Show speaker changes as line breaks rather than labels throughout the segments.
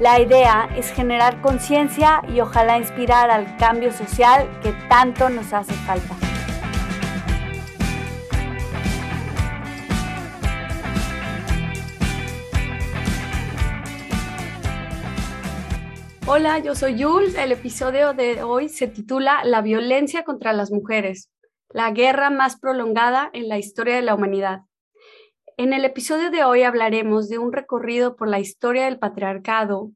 La idea es generar conciencia y ojalá inspirar al cambio social que tanto nos hace falta. Hola, yo soy Jules. El episodio de hoy se titula La violencia contra las mujeres la guerra más prolongada en la historia de la humanidad. En el episodio de hoy hablaremos de un recorrido por la historia del patriarcado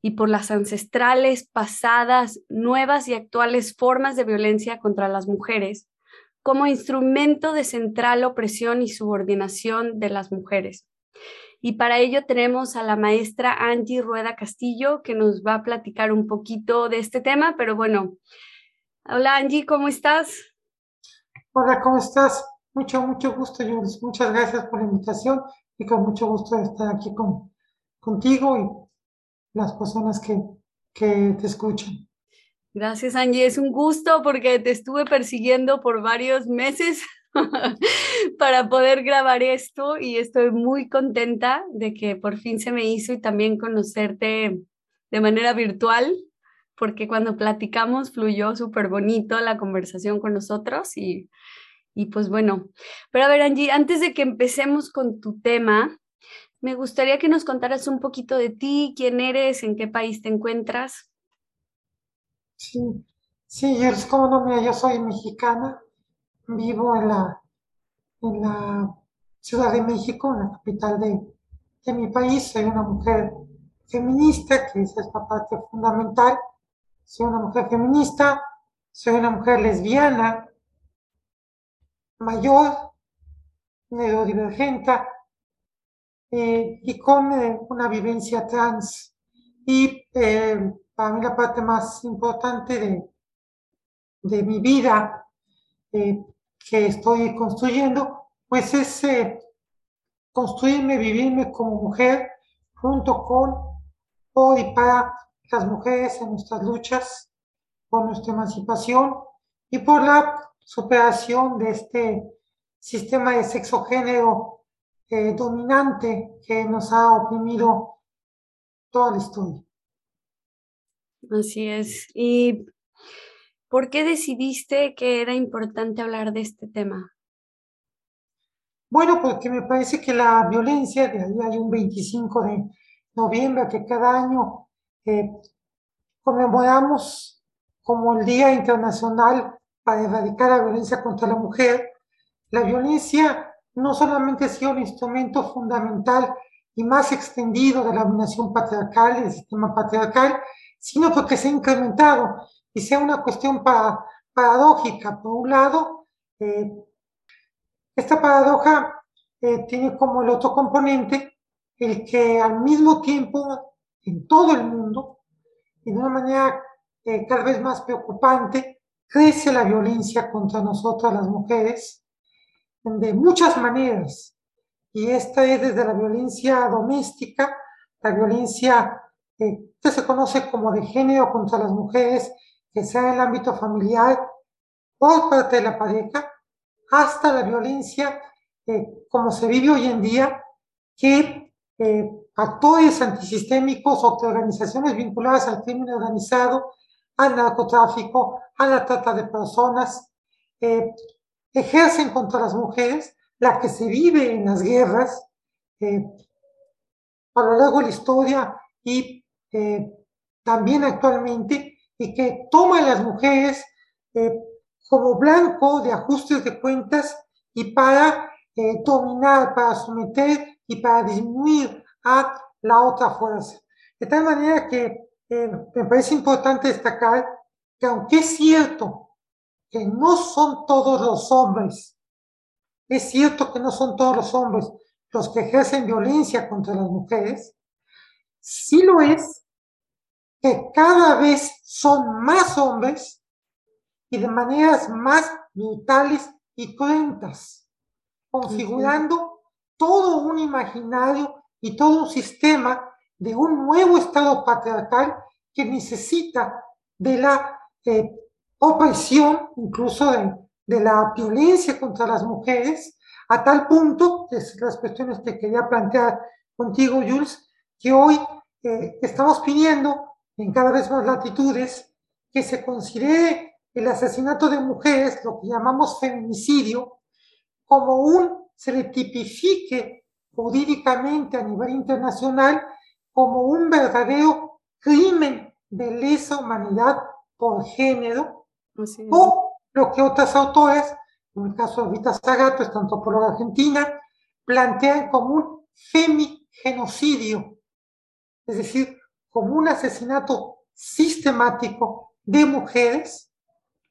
y por las ancestrales, pasadas, nuevas y actuales formas de violencia contra las mujeres como instrumento de central opresión y subordinación de las mujeres. Y para ello tenemos a la maestra Angie Rueda Castillo, que nos va a platicar un poquito de este tema, pero bueno, hola Angie, ¿cómo estás?
Hola, ¿cómo estás? Mucho, mucho gusto, Jules. Muchas gracias por la invitación y con mucho gusto estar aquí con, contigo y las personas que, que te escuchan.
Gracias, Angie. Es un gusto porque te estuve persiguiendo por varios meses para poder grabar esto y estoy muy contenta de que por fin se me hizo y también conocerte de manera virtual porque cuando platicamos fluyó súper bonito la conversación con nosotros y, y pues bueno, pero a ver Angie, antes de que empecemos con tu tema, me gustaría que nos contaras un poquito de ti, quién eres, en qué país te encuentras.
Sí, sí, es como no, mira, yo soy mexicana, vivo en la, en la Ciudad de México, en la capital de, de mi país, soy una mujer feminista, que es la parte fundamental, soy una mujer feminista, soy una mujer lesbiana, mayor, neurodivergente eh, y con eh, una vivencia trans. Y eh, para mí la parte más importante de, de mi vida que estoy construyendo, pues es construirme, vivirme como mujer junto con, por y para las mujeres en nuestras luchas por nuestra emancipación y por la superación de este sistema de sexo-género eh, dominante que nos ha oprimido toda la historia.
Así es. ¿Y por qué decidiste que era importante hablar de este tema?
Bueno, porque me parece que la violencia, de ahí hay un 25 de noviembre que cada año conmemoramos como el Día Internacional para erradicar la violencia contra la mujer. La violencia no solamente ha sido un instrumento fundamental y más extendido de la dominación patriarcal, del sistema patriarcal, sino porque se ha incrementado y sea una cuestión paradójica. Por un lado, eh, esta paradoja eh, tiene como el otro componente el que al mismo tiempo en todo el mundo y de una manera eh, cada vez más preocupante, crece la violencia contra nosotras las mujeres de muchas maneras. Y esta es desde la violencia doméstica, la violencia eh, que se conoce como de género contra las mujeres, que sea en el ámbito familiar por parte de la pareja, hasta la violencia eh, como se vive hoy en día, que eh, actores antisistémicos o organizaciones vinculadas al crimen organizado, al narcotráfico, a la trata de personas, eh, ejercen contra las mujeres, la que se vive en las guerras eh, a lo largo de la historia y eh, también actualmente, y que toma a las mujeres como blanco de ajustes de cuentas y para eh, dominar, para someter y para disminuir a la otra fuerza. De tal manera que eh, me parece importante destacar que aunque es cierto que no son todos los hombres, es cierto que no son todos los hombres los que ejercen violencia contra las mujeres, sí lo es que cada vez son más hombres y de maneras más brutales y cruentas, configurando todo un imaginario y todo un sistema de un nuevo Estado patriarcal que necesita de la eh, opresión, incluso de, la violencia contra las mujeres, a tal punto, que es las cuestiones que quería plantear contigo, Jules, que hoy eh, estamos pidiendo en cada vez más latitudes que se considere el asesinato de mujeres, lo que llamamos feminicidio, como un, se le tipifique jurídicamente a nivel internacional como un verdadero crimen de lesa humanidad por género, o lo que otras autores, en el caso de Rita Zagato, esta antropóloga argentina, plantean como un femigenocidio, es decir, como un asesinato sistemático de mujeres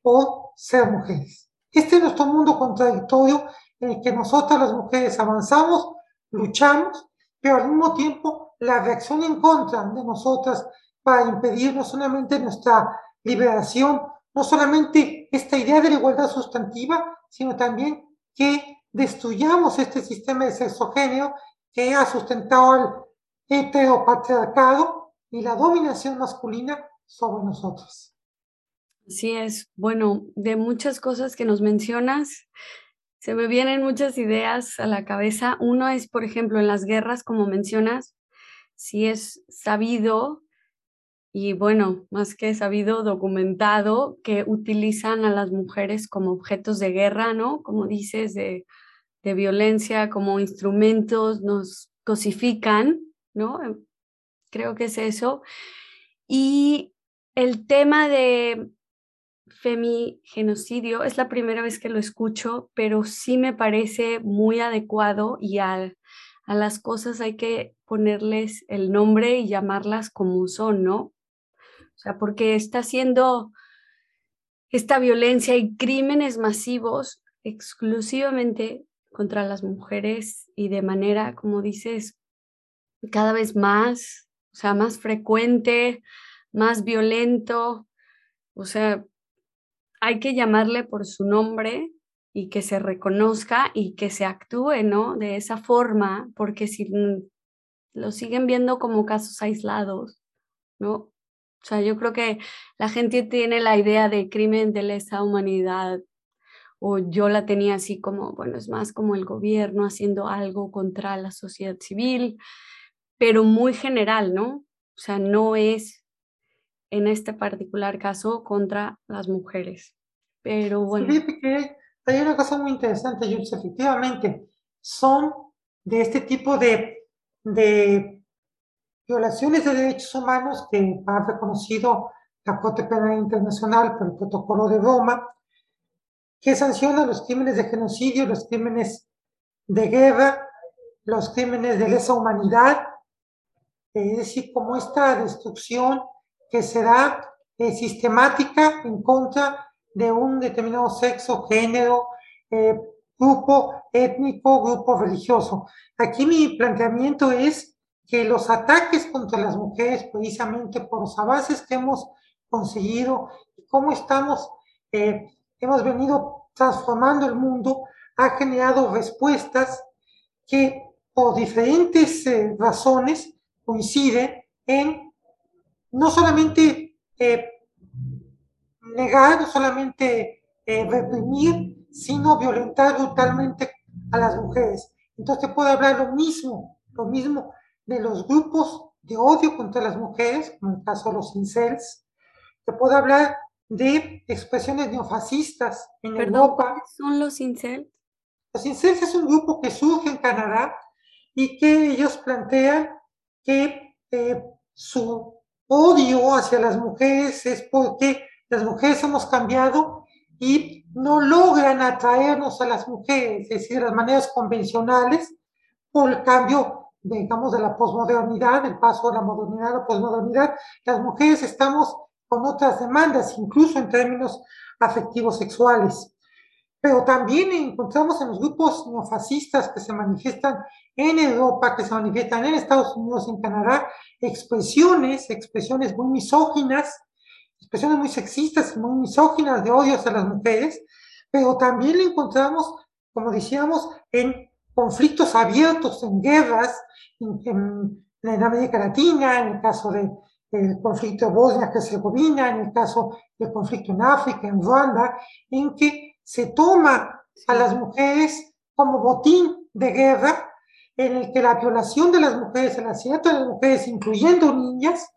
o ser mujeres. Este es nuestro mundo contradictorio en el que nosotras las mujeres avanzamos, luchamos, pero al mismo tiempo la reacción en contra de nosotras para impedir no solamente nuestra liberación, no solamente esta idea de la igualdad sustantiva, sino también que destruyamos este sistema de sexogénero que ha sustentado el heteropatriarcado y la dominación masculina sobre nosotros.
Así es. Bueno, de muchas cosas que nos mencionas, se me vienen muchas ideas a la cabeza. Uno es, por ejemplo, en las guerras, como mencionas, si es sabido y bueno, más que sabido, documentado, que utilizan a las mujeres como objetos de guerra, ¿no? Como dices, de, de violencia, como instrumentos, nos cosifican, ¿no? Creo que es eso. Y el tema de femigenocidio es la primera vez que lo escucho, pero sí me parece muy adecuado y al a las cosas hay que ponerles el nombre y llamarlas como son, ¿no? O sea, porque está haciendo esta violencia y crímenes masivos exclusivamente contra las mujeres y de manera, como dices, cada vez más, o sea, más frecuente, más violento. O sea, hay que llamarle por su nombre y que se reconozca y que se actúe, ¿no? De esa forma, porque si lo siguen viendo como casos aislados, ¿no? O sea, yo creo que la gente tiene la idea de crimen de lesa humanidad, o yo la tenía así como, bueno, es más como el gobierno haciendo algo contra la sociedad civil, pero muy general, ¿no? O sea, no es en este particular caso contra las mujeres. Pero bueno
hay una cosa muy interesante, Jules, efectivamente, son de este tipo de, de violaciones de derechos humanos que ha reconocido la Corte Penal Internacional por el Protocolo de Roma, que sanciona los crímenes de genocidio, los crímenes de guerra, los crímenes de lesa humanidad, es decir, como esta destrucción que será eh, sistemática en contra de un determinado sexo, género, eh, grupo étnico, grupo religioso. Aquí mi planteamiento es que los ataques contra las mujeres, precisamente por los avances que hemos conseguido y cómo estamos, eh, hemos venido transformando el mundo, ha generado respuestas que por diferentes eh, razones coinciden en no solamente negar, no solamente eh, reprimir, sino violentar brutalmente a las mujeres. Entonces puedo hablar lo mismo, lo mismo de los grupos de odio contra las mujeres, como el caso de los incels, te puedo hablar de expresiones neofascistas en Europa.
son los incels?
Los incels es un grupo que surge en Canadá y que ellos plantean que eh, su odio hacia las mujeres es porque las mujeres hemos cambiado y no logran atraernos a las mujeres, es decir, las maneras convencionales, por el cambio, digamos, de la posmodernidad, el paso de la modernidad a la posmodernidad. Las mujeres estamos con otras demandas, incluso en términos afectivos sexuales. Pero también encontramos en los grupos neofascistas que se manifiestan en Europa, que se manifiestan en Estados Unidos, en Canadá, expresiones, expresiones muy misóginas, expresiones muy sexistas muy misóginas de odio hacia las mujeres, pero también lo encontramos, como decíamos, en conflictos abiertos, en guerras, en, en, América Latina, en el caso del conflicto de Bosnia-Herzegovina, en el caso del conflicto en África, en Ruanda, en que se toma a las mujeres como botín de guerra, en el que la violación de las mujeres, el asesinato de las mujeres, incluyendo niñas,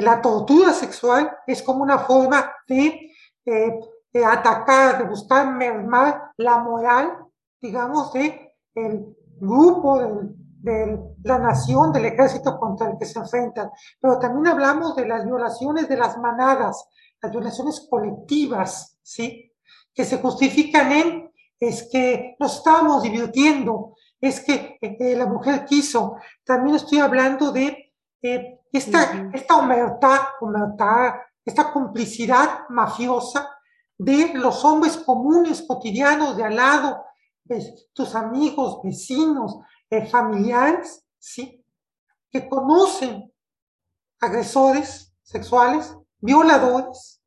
la tortura sexual es como una forma de, eh, atacar, de buscar mermar la moral, digamos, de el grupo, de, la nación, del ejército contra el que se enfrentan. Pero también hablamos de las violaciones de las manadas, las violaciones colectivas, ¿sí? Que se justifican en, es que nos estábamos divirtiendo, es que eh, la mujer quiso. También estoy hablando de eh, esta, esta humertad, esta complicidad mafiosa de los hombres comunes, cotidianos, de al lado, de tus amigos, vecinos, eh, familiares, ¿sí? Que conocen agresores sexuales, violadores,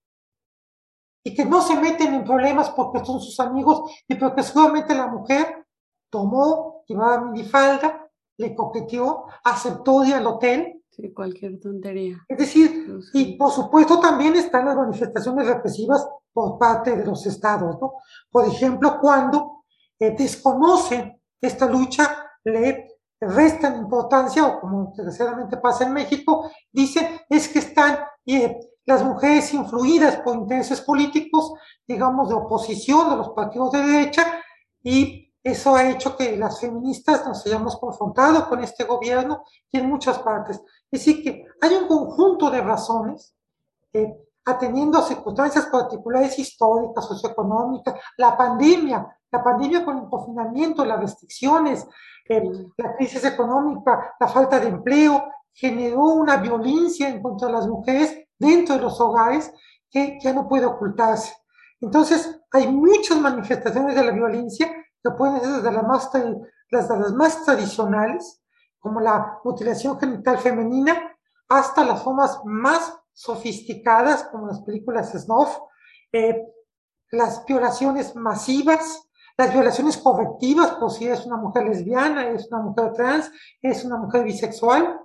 y que no se meten en problemas porque son sus amigos y porque seguramente la mujer tomó, llevaba minifalda, le coqueteó, aceptó ir al hotel
Sí, cualquier tontería.
Es decir, y por supuesto también están las manifestaciones represivas por parte de los estados, ¿no? Por ejemplo, cuando eh, desconocen esta lucha, le restan importancia, o como desgraciadamente pasa en México, dicen es que están eh, las mujeres influidas por intereses políticos, digamos, de oposición de los partidos de derecha, y eso ha hecho que las feministas nos hayamos confrontado con este gobierno y en muchas partes. Es decir, que hay un conjunto de razones, eh, atendiendo a circunstancias particulares históricas, socioeconómicas, la pandemia, la pandemia con el confinamiento, las restricciones, eh, la crisis económica, la falta de empleo, generó una violencia en contra de las mujeres dentro de los hogares que ya no puede ocultarse. Entonces, hay muchas manifestaciones de la violencia que pueden ser desde las más, las, las más tradicionales, como la mutilación genital femenina, hasta las formas más sofisticadas, como las películas snuff, eh, las violaciones masivas, las violaciones correctivas, por si es una mujer lesbiana, es una mujer trans, es una mujer bisexual,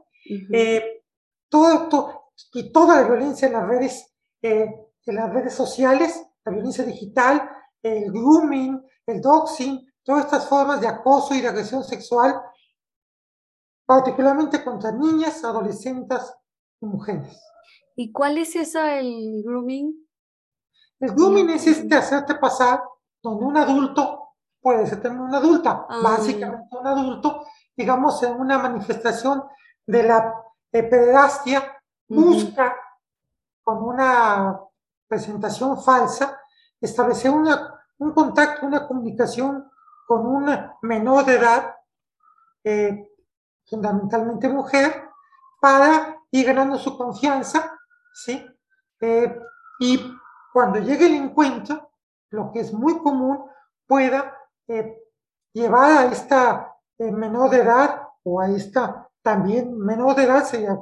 eh, todo, y toda la violencia en las redes, eh, en las redes sociales, la violencia digital, el grooming, el doxing, todas estas formas de acoso y de agresión sexual, particularmente contra niñas, adolescentes y mujeres.
¿Y cuál es esa, el grooming?
El grooming es este hacerte pasar donde un adulto puede ser también una adulta, ah. básicamente un adulto, digamos, en una manifestación de la pederastia, busca con una presentación falsa establecer una, un contacto, una comunicación con una menor de edad, eh, fundamentalmente mujer, para ir ganando su confianza, ¿sí? Eh, y cuando llegue el encuentro, lo que es muy común, pueda eh, llevar a esta menor de edad o a esta también menor de edad, sería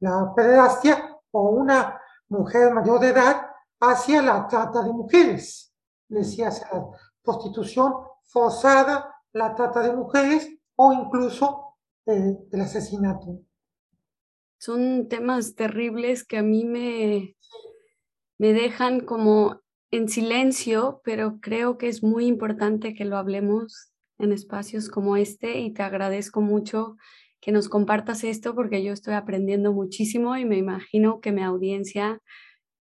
la pederastia, o una mujer mayor de edad hacia la trata de mujeres, decía, hacia la prostitución forzada, la trata de mujeres o incluso eh, el asesinato.
Son temas terribles que a mí me, me dejan como en silencio, pero creo que es muy importante que lo hablemos en espacios como este y te agradezco mucho que nos compartas esto porque yo estoy aprendiendo muchísimo y me imagino que mi audiencia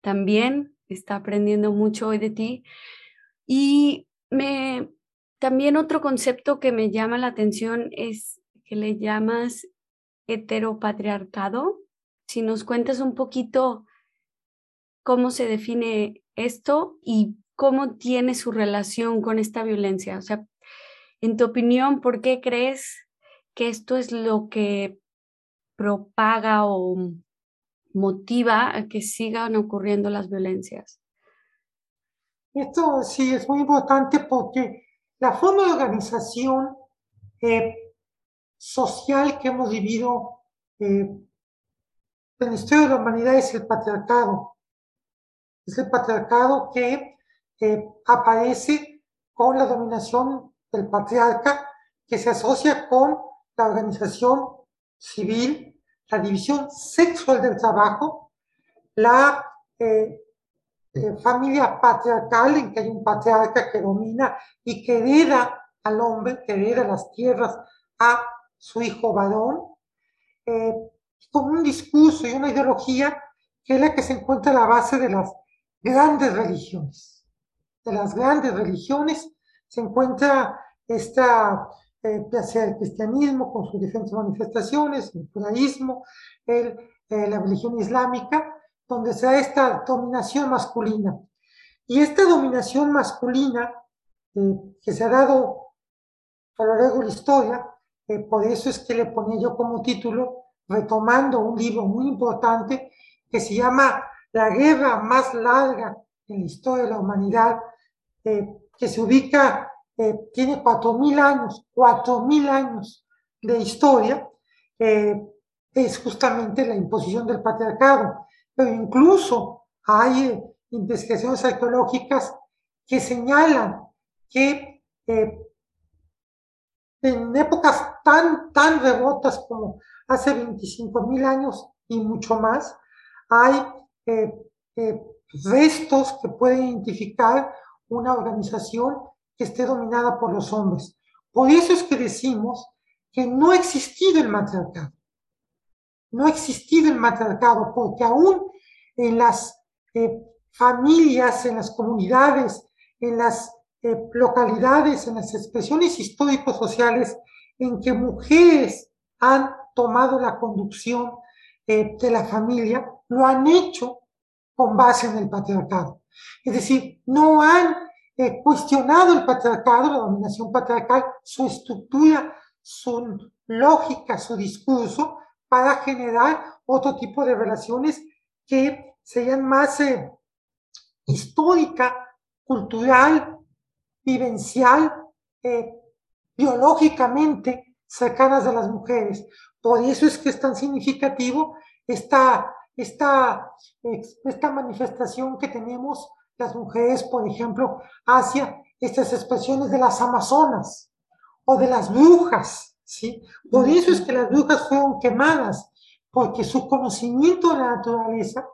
también está aprendiendo mucho hoy de ti. Y me, también otro concepto que me llama la atención es que le llamas heteropatriarcado. Si nos cuentas un poquito cómo se define esto y cómo tiene su relación con esta violencia. O sea, en tu opinión, ¿por qué crees que esto es lo que propaga o motiva a que sigan ocurriendo las violencias?
Esto sí es muy importante porque la forma de organización eh, social que hemos vivido eh, en la historia de la humanidad es el patriarcado. Es el patriarcado que eh, aparece con la dominación del patriarca, que se asocia con la organización civil, la división sexual del trabajo, la eh, familia patriarcal en que hay un patriarca que domina y que hereda al hombre, que hereda las tierras a su hijo varón, eh, con un discurso y una ideología que es la que se encuentra la base de las grandes religiones. De las grandes religiones se encuentra esta, eh, el cristianismo con sus diferentes manifestaciones, el judaísmo, eh, la religión islámica, donde se da esta dominación masculina. Y esta dominación masculina eh, que se ha dado a lo largo de la historia, eh, por eso es que le ponía yo como título, retomando un libro muy importante que se llama La guerra más larga en la historia de la humanidad, eh, que se ubica, tiene cuatro mil años, cuatro mil años de historia, es justamente la imposición del patriarcado pero incluso hay investigaciones arqueológicas que señalan que eh, en épocas tan, tan remotas como hace 25 mil años y mucho más, hay eh, eh, restos que pueden identificar una organización que esté dominada por los hombres. Por eso es que decimos que no ha existido el matriarcado no ha existido el matriarcado, porque aún en las eh, familias, en las comunidades, en las eh, localidades, en las expresiones históricos sociales en que mujeres han tomado la conducción eh, de la familia, lo han hecho con base en el patriarcado. Es decir, no han cuestionado el patriarcado, la dominación patriarcal, su estructura, su lógica, su discurso, para generar otro tipo de relaciones que sean más eh, histórica, cultural, vivencial, eh, biológicamente cercanas a las mujeres. Por eso es que es tan significativo esta, esta, esta manifestación que tenemos las mujeres, por ejemplo, hacia estas expresiones de las amazonas o de las brujas, ¿sí? Por eso es que las brujas fueron quemadas, porque su conocimiento de la naturaleza,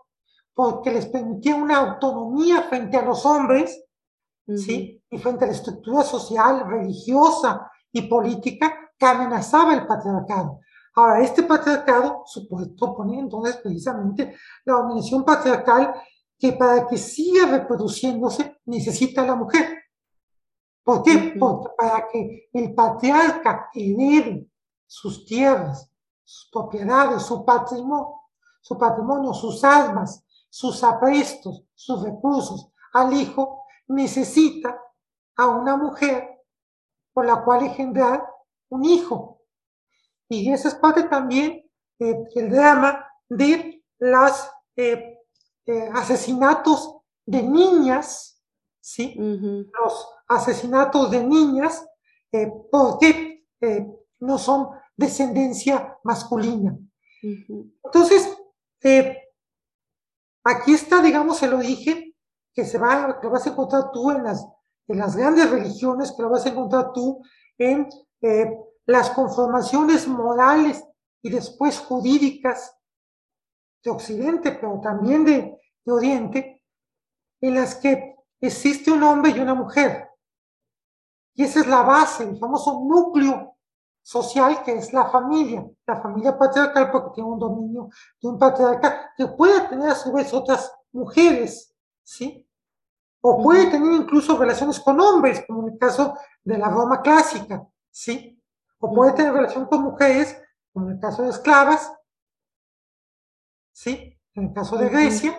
porque les permitía una autonomía frente a los hombres, ¿sí? Y frente a la estructura social, religiosa y política que amenazaba el patriarcado. Ahora, este patriarcado supone entonces precisamente la dominación patriarcal que para que siga reproduciéndose necesita a la mujer. ¿Por qué? Porque para que el patriarca herede sus tierras, sus propiedades, su patrimonio, su patrimonio, sus almas, sus aprestos, sus recursos al hijo, necesita a una mujer por la cual engendrar un hijo. Y esa es parte también del drama de los eh, eh, asesinatos de niñas, ¿sí? Los asesinatos de niñas eh, porque eh, no son descendencia masculina. Entonces, eh, aquí está, digamos, el origen que se va, que vas a encontrar tú en las, en las grandes religiones, que lo vas a encontrar tú en las conformaciones morales y después jurídicas de Occidente, pero también de, de Oriente, en las que existe un hombre y una mujer. Y esa es la base, el famoso núcleo social que es la familia, la familia patriarcal porque tiene un dominio de un patriarca que puede tener a su vez otras mujeres, ¿sí? O puede tener incluso relaciones con hombres, como en el caso de la Roma clásica, ¿sí? O puede tener relación con mujeres, como en el caso de esclavas, ¿sí? En el caso de Grecia,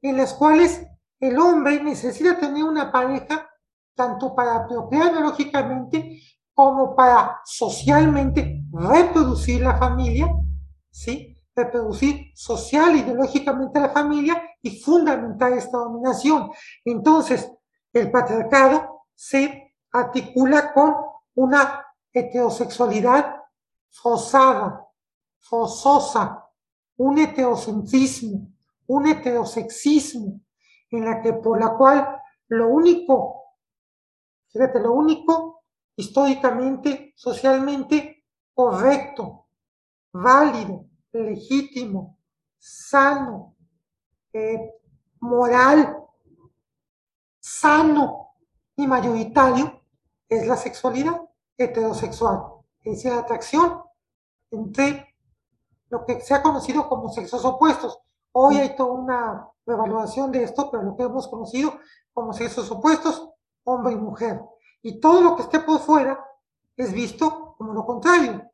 en las cuales el hombre necesita tener una pareja tanto para procrear biológicamente como para socialmente reproducir la familia, ¿sí? Reproducir social, ideológicamente la familia y fundamentar esta dominación. Entonces, el patriarcado se articula con una heterosexualidad forzada, forzosa, un heterocentrismo, un heterosexismo, en la que por la cual lo único, fíjate, lo único históricamente, socialmente correcto, válido, legítimo, sano, eh, moral, sano y mayoritario es la sexualidad heterosexual, es la atracción entre lo que se ha conocido como sexos opuestos. Hoy hay toda una evaluación de esto, pero lo que hemos conocido como sexos opuestos, hombre y mujer. Y todo lo que esté por fuera es visto como lo contrario,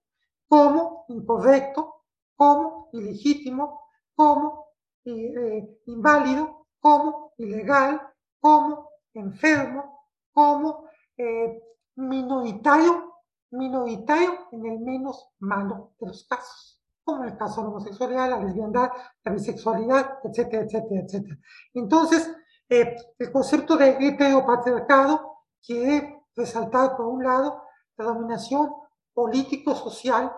como incorrecto, como ilegítimo, como eh, inválido, como ilegal, como enfermo, como eh, minoritario, minoritario en el menos malo de los casos, como el caso de la homosexualidad, la lesbiandad, bisexualidad, etcétera, etcétera, etcétera. Entonces, eh, el concepto de heteropatriarcado quiere resaltar, por un lado, la dominación político-social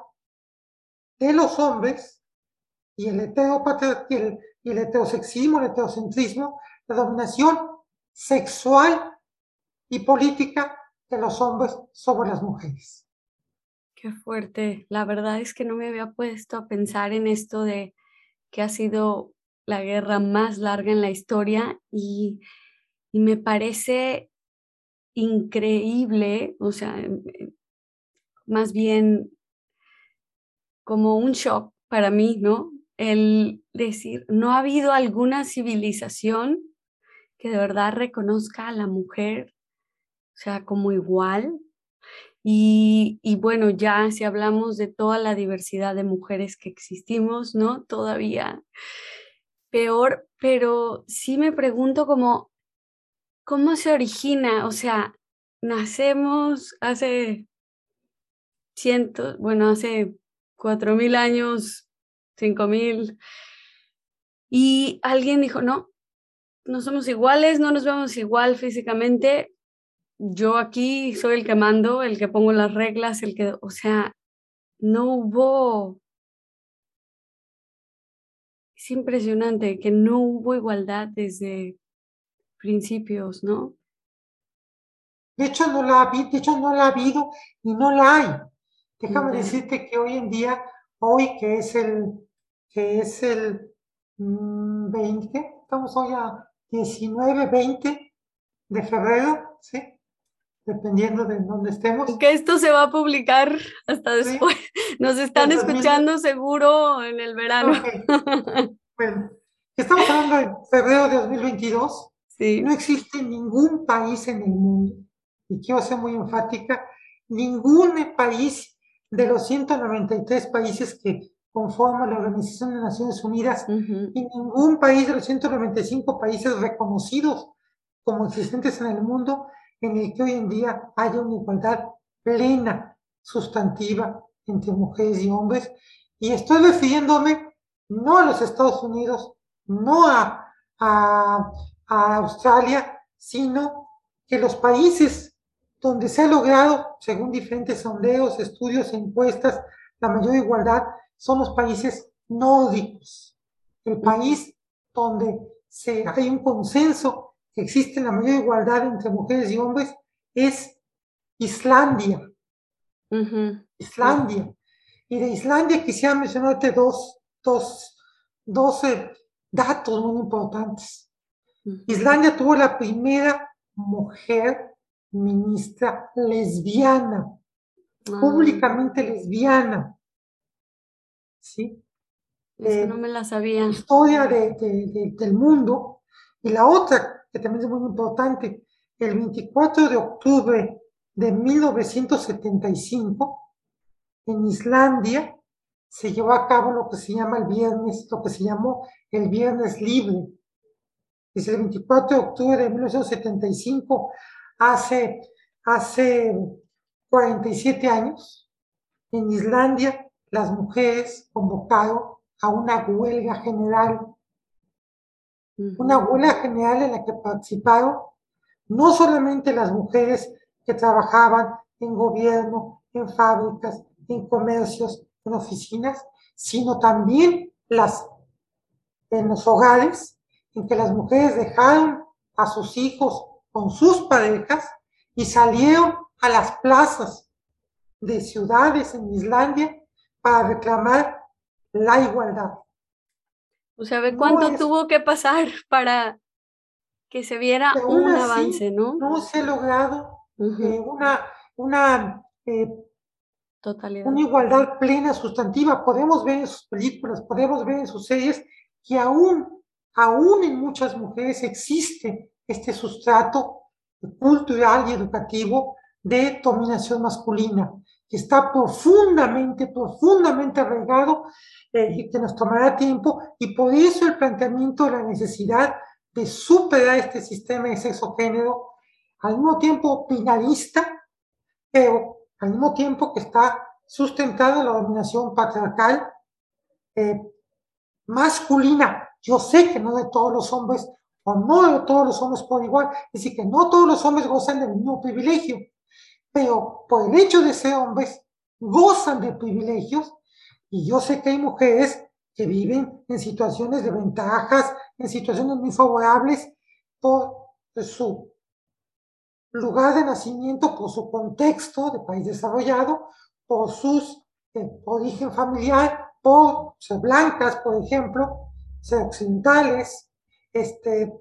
de los hombres y el, y el, y el heterosexismo, el heterocentrismo, la dominación sexual y política de los hombres sobre las mujeres.
Qué fuerte. La verdad es que no me había puesto a pensar en esto de que ha sido la guerra más larga en la historia y, me parece increíble, o sea, em, em, más bien como un shock para mí, ¿no? El decir, no ha habido alguna civilización que de verdad reconozca a la mujer o sea, como igual. Y, bueno, ya si hablamos de toda la diversidad de mujeres que existimos, ¿no? Todavía peor, pero sí me pregunto cómo, cómo se origina, o sea, nacemos hace cientos, bueno, hace cuatro mil años, cinco mil, y alguien dijo, no, no somos iguales, no nos vemos igual físicamente, yo aquí soy el que mando, el que pongo las reglas, el que, o sea, no hubo... Es impresionante que no hubo igualdad desde principios, ¿no?
De hecho, no la ha, de hecho, no la ha habido y no la hay. Déjame decirte que hoy en día, hoy que es el, que es el 20, mm, estamos hoy a 19, 20 de febrero, ¿sí? Dependiendo de dónde estemos.
Que esto se va a publicar hasta después. Nos están escuchando seguro en el verano.
bueno, estamos hablando de febrero de 2022. Sí. No existe ningún país en el mundo, y quiero ser muy enfática, ningún país de los 193 países que conforman la Organización de Naciones Unidas y ningún país de los 195 países reconocidos como existentes en el mundo en el que hoy en día haya una igualdad plena, sustantiva entre mujeres y hombres. Y estoy refiriéndome no a los Estados Unidos, no a, a, Australia, sino que los países donde se ha logrado, según diferentes sondeos, estudios e encuestas, la mayor igualdad son los países nórdicos. El país donde se, hay un consenso existe la mayor igualdad entre mujeres y hombres es Islandia. Islandia. Y de Islandia quisiera mencionarte dos, dos, datos muy importantes. Islandia tuvo la primera mujer ministra lesbiana, ah. públicamente lesbiana. ¿Sí?
Eso no me la sabía.
Historia del mundo. Y la otra que también es muy importante, el 24 de octubre de 1975, en Islandia, se llevó a cabo lo que se llama el viernes, lo que se llamó el viernes libre. desde el 24 de octubre de 1975, hace, hace 47 años, en Islandia las mujeres convocaron a una huelga general, una huelga general en la que participaron no solamente las mujeres que trabajaban en gobierno, en fábricas, en comercios, en oficinas, sino también las en los hogares en que las mujeres dejaron a sus hijos con sus parejas y salieron a las plazas de ciudades en Islandia para reclamar la igualdad.
O sea, cuánto tuvo que pasar para que se viera un avance, ¿no?
No se ha logrado eh, una, una, eh,
Totalidad.
una igualdad plena, sustantiva. Podemos ver en sus películas, podemos ver en sus series que aún, aún en muchas mujeres existe este sustrato cultural y educativo de dominación masculina, que está profundamente, profundamente arraigado eh, y que nos tomará tiempo, y por eso el planteamiento de la necesidad de superar este sistema de sexo-género, al mismo tiempo binarista, pero al mismo tiempo que está sustentado en la dominación patriarcal eh, masculina. Yo sé que no de todos los hombres, o no de todos los hombres por igual, es decir, que no todos los hombres gozan del mismo privilegio, pero por el hecho de ser hombres, gozan de privilegios, y yo sé que hay mujeres que viven en situaciones de ventajas, en situaciones muy favorables por su lugar de nacimiento, por su contexto de país desarrollado, por sus eh, origen familiar, por ser blancas, por ejemplo, ser occidentales, este,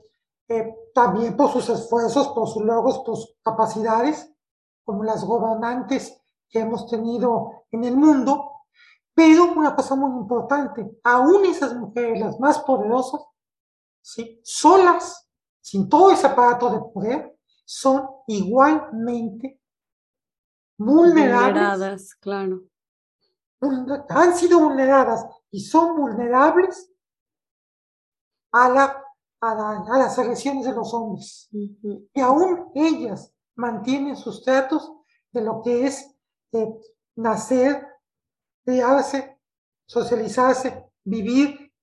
eh, también por sus esfuerzos, por sus logros, por sus capacidades, como las gobernantes que hemos tenido en el mundo. Pero una cosa muy importante, aún esas mujeres, las más poderosas, ¿sí? solas, sin todo ese aparato de poder, son igualmente vulnerables.
Vulneradas, claro
han sido vulneradas y son vulnerables a, la, a, las agresiones de los hombres. Y aún ellas mantienen sus tratos de lo que es eh, nacer, criarse, socializarse, vivir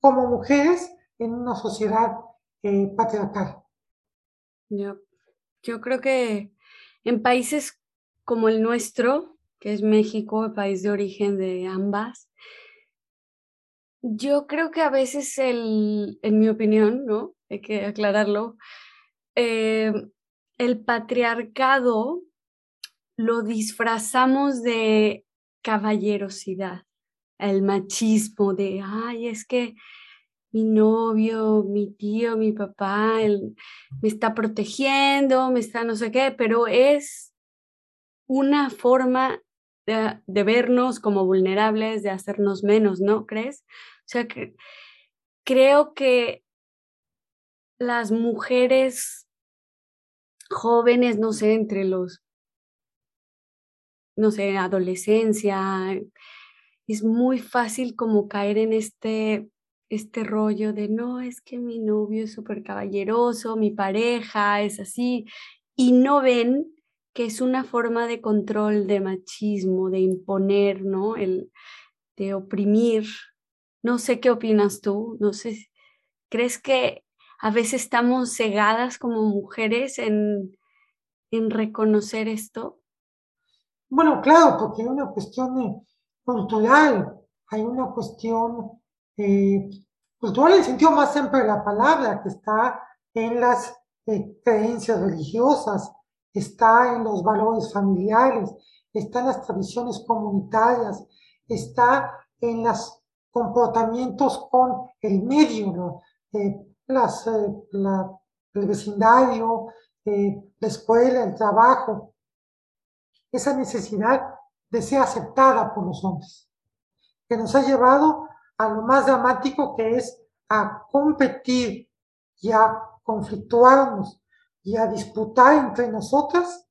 como mujeres en una sociedad eh, patriarcal.
Yo creo que en países como el nuestro, que es México, el país de origen de ambas. Yo creo que a veces, el, en mi opinión, ¿no? Hay que aclararlo, eh, el patriarcado lo disfrazamos de caballerosidad, el machismo de, ay, es que mi novio, mi tío, mi papá, él me está protegiendo, me está no sé qué, pero es una forma de, vernos como vulnerables, de hacernos menos, ¿no crees? O sea, que, creo que las mujeres jóvenes, no sé, entre los, no sé, adolescencia, es muy fácil como caer en este, este rollo de, no, es que mi novio es súper caballeroso, mi pareja es así, y no ven que es una forma de control, de machismo, de imponer, ¿no? El, de oprimir. No sé qué opinas tú, no sé, ¿crees que a veces estamos cegadas como mujeres en, en reconocer esto?
Bueno, claro, porque hay una cuestión eh, cultural, hay una cuestión eh, cultural en el sentido más amplio de la palabra, que está en las eh, creencias religiosas, está en los valores familiares, está en las tradiciones comunitarias, está en los comportamientos con el medio, eh, las, eh, el vecindario, eh, la escuela, el trabajo. Esa necesidad de ser aceptada por los hombres, que nos ha llevado a lo más dramático que es a competir y a conflictuarnos y a disputar entre nosotras,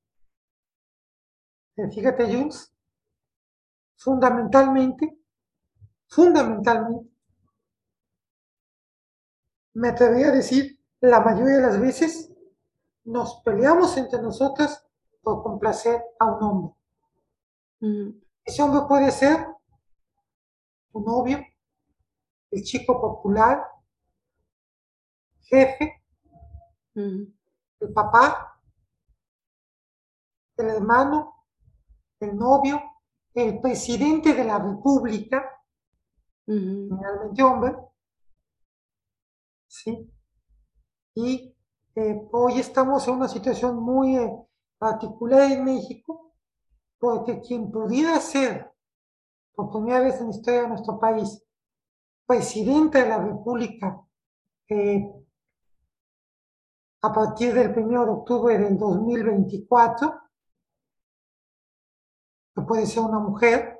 eh, fíjate, Junts, fundamentalmente, fundamentalmente, me atrevería a decir la mayoría de las veces nos peleamos entre nosotras por complacer a un hombre. Ese hombre puede ser tu novio, el chico popular, jefe, el papá, el hermano, el novio, el presidente de la república, generalmente hombre, ¿sí? Y eh, hoy estamos en una situación muy eh, particular en México, porque quien pudiera ser, por primera vez en la historia de nuestro país, presidente de la República eh, a partir del 1 de octubre del 2024, que puede ser una mujer,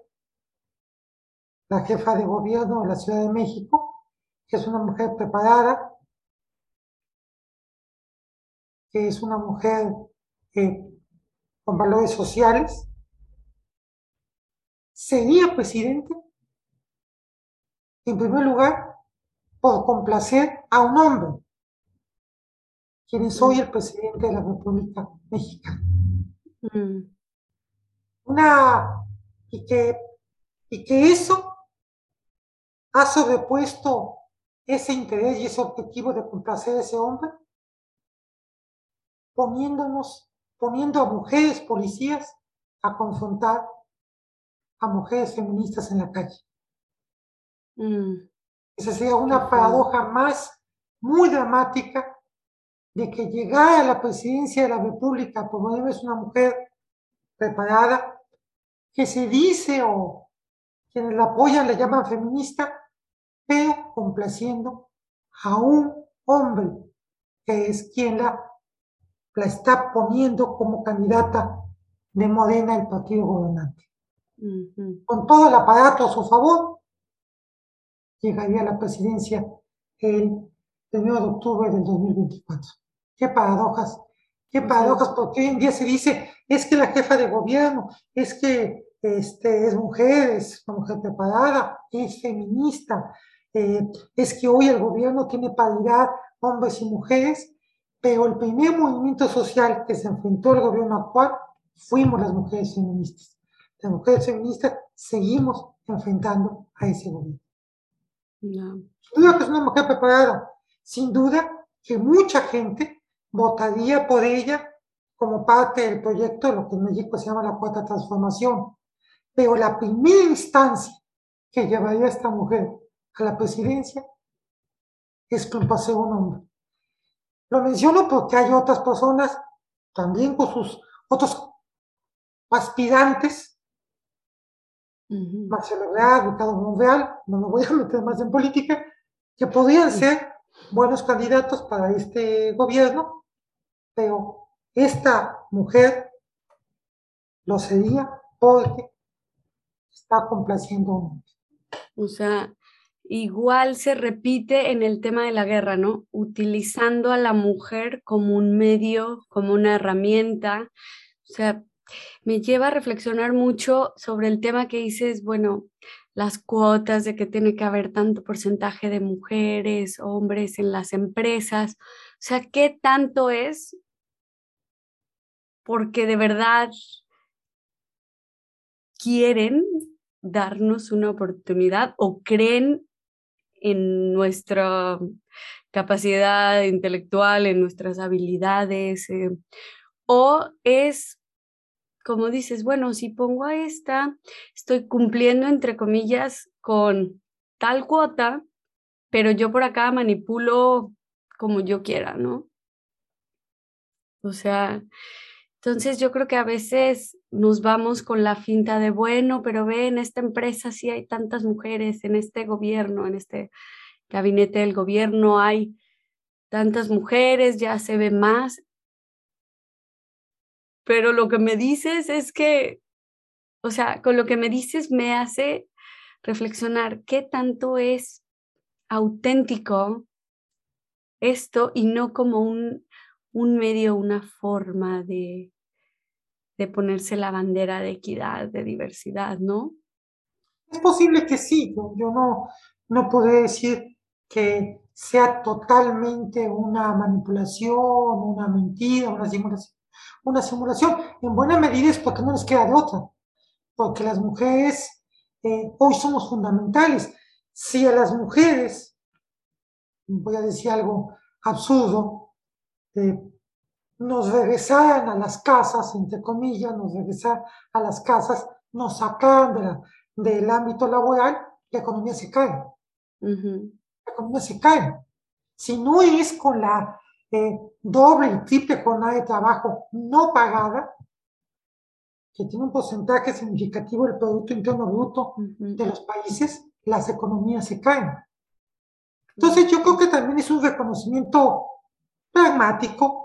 la jefa de gobierno de la Ciudad de México, que es una mujer preparada, que es una mujer eh, con valores sociales, sería presidente, en primer lugar, por complacer a un hombre, quien es hoy el presidente de la República Mexicana. Mm. Una, y que, y que eso ha sobrepuesto ese interés y ese objetivo de complacer a ese hombre, poniéndonos, poniendo a mujeres policías a confrontar a mujeres feministas en la calle. Mm. Esa sería una paradoja más muy dramática de que llegara a la presidencia de la República por es una mujer preparada, que se dice o quienes la apoyan le llaman feminista, pero complaciendo a un hombre que es quien la, la está poniendo como candidata de Morena el partido gobernante. Con todo el aparato a su favor, llegaría a la presidencia el 1 de octubre del 2024. Qué paradojas, qué paradojas, porque hoy en día se dice, es que la jefa de gobierno, es que este, es mujer, es una mujer preparada, es feminista, eh, es que hoy el gobierno tiene paridad hombres y mujeres, pero el primer movimiento social que se enfrentó al gobierno actual fuimos las mujeres feministas las mujeres feministas seguimos enfrentando a ese gobierno. Sin duda que es una mujer preparada, sin duda que mucha gente votaría por ella como parte del proyecto de lo que en México se llama la cuarta transformación. Pero la primera instancia que llevaría a esta mujer a la presidencia es que paseo un hombre. Lo menciono porque hay otras personas, también con sus otros aspirantes, Marcelo Real, Ricardo Monreal, no me voy a meter más en política, que podrían ser buenos candidatos para este gobierno, pero esta mujer lo sería porque está complaciendo
O sea, igual se repite en el tema de la guerra, ¿no? Utilizando a la mujer como un medio, como una herramienta. O sea, me lleva a reflexionar mucho sobre el tema que dices, bueno, las cuotas de que tiene que haber tanto porcentaje de mujeres, hombres en las empresas. O sea, ¿qué tanto es? Porque de verdad quieren darnos una oportunidad o creen en nuestra capacidad intelectual, en nuestras habilidades, eh, o es como dices, bueno, si pongo a esta, estoy cumpliendo, entre comillas, con tal cuota, pero yo por acá manipulo como yo quiera, ¿no? O sea, entonces yo creo que a veces nos vamos con la finta de, bueno, pero ve, en esta empresa sí hay tantas mujeres, en este gobierno, en este gabinete del gobierno hay tantas mujeres, ya se ve más pero lo que me dices es que, o sea, con lo que me dices me hace reflexionar qué tanto es auténtico esto y no como un, un medio, una forma de, de ponerse la bandera de equidad, de diversidad, ¿no?
Es posible que sí, yo, no, no podré decir que sea totalmente una manipulación, una mentira, una simulación. Una simulación, en buena medida es porque no les queda de otra, porque las mujeres eh, hoy somos fundamentales. Si a las mujeres, voy a decir algo absurdo, eh, nos regresaran a las casas, entre comillas, nos regresaran a las casas, nos sacan del ámbito laboral, la economía se cae. La economía se cae. Si no es con la eh, doble y triple jornada de trabajo no pagada, que tiene un porcentaje significativo del Producto Interno Bruto de los países, las economías se caen. Entonces yo creo que también es un reconocimiento pragmático,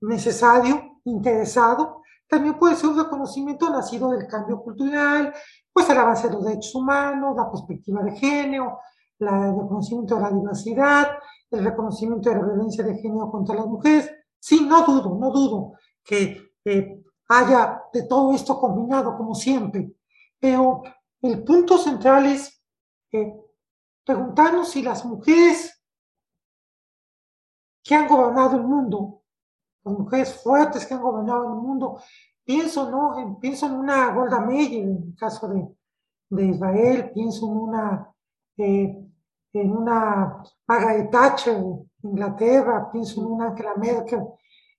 necesario, interesado. También puede ser un reconocimiento nacido del cambio cultural, pues a la base de los derechos humanos, la perspectiva de género, el reconocimiento de la diversidad, el reconocimiento de la violencia de género contra las mujeres. Sí, no dudo, no dudo que eh, haya de todo esto combinado, como siempre. Pero el punto central es eh, preguntarnos si las mujeres que han gobernado el mundo, las mujeres fuertes que han gobernado el mundo, pienso, ¿no? pienso en una Golda Meir, en el caso de, Israel, pienso en una, eh, en una Margaret Thatcher, Inglaterra, pienso en una Angela Merkel,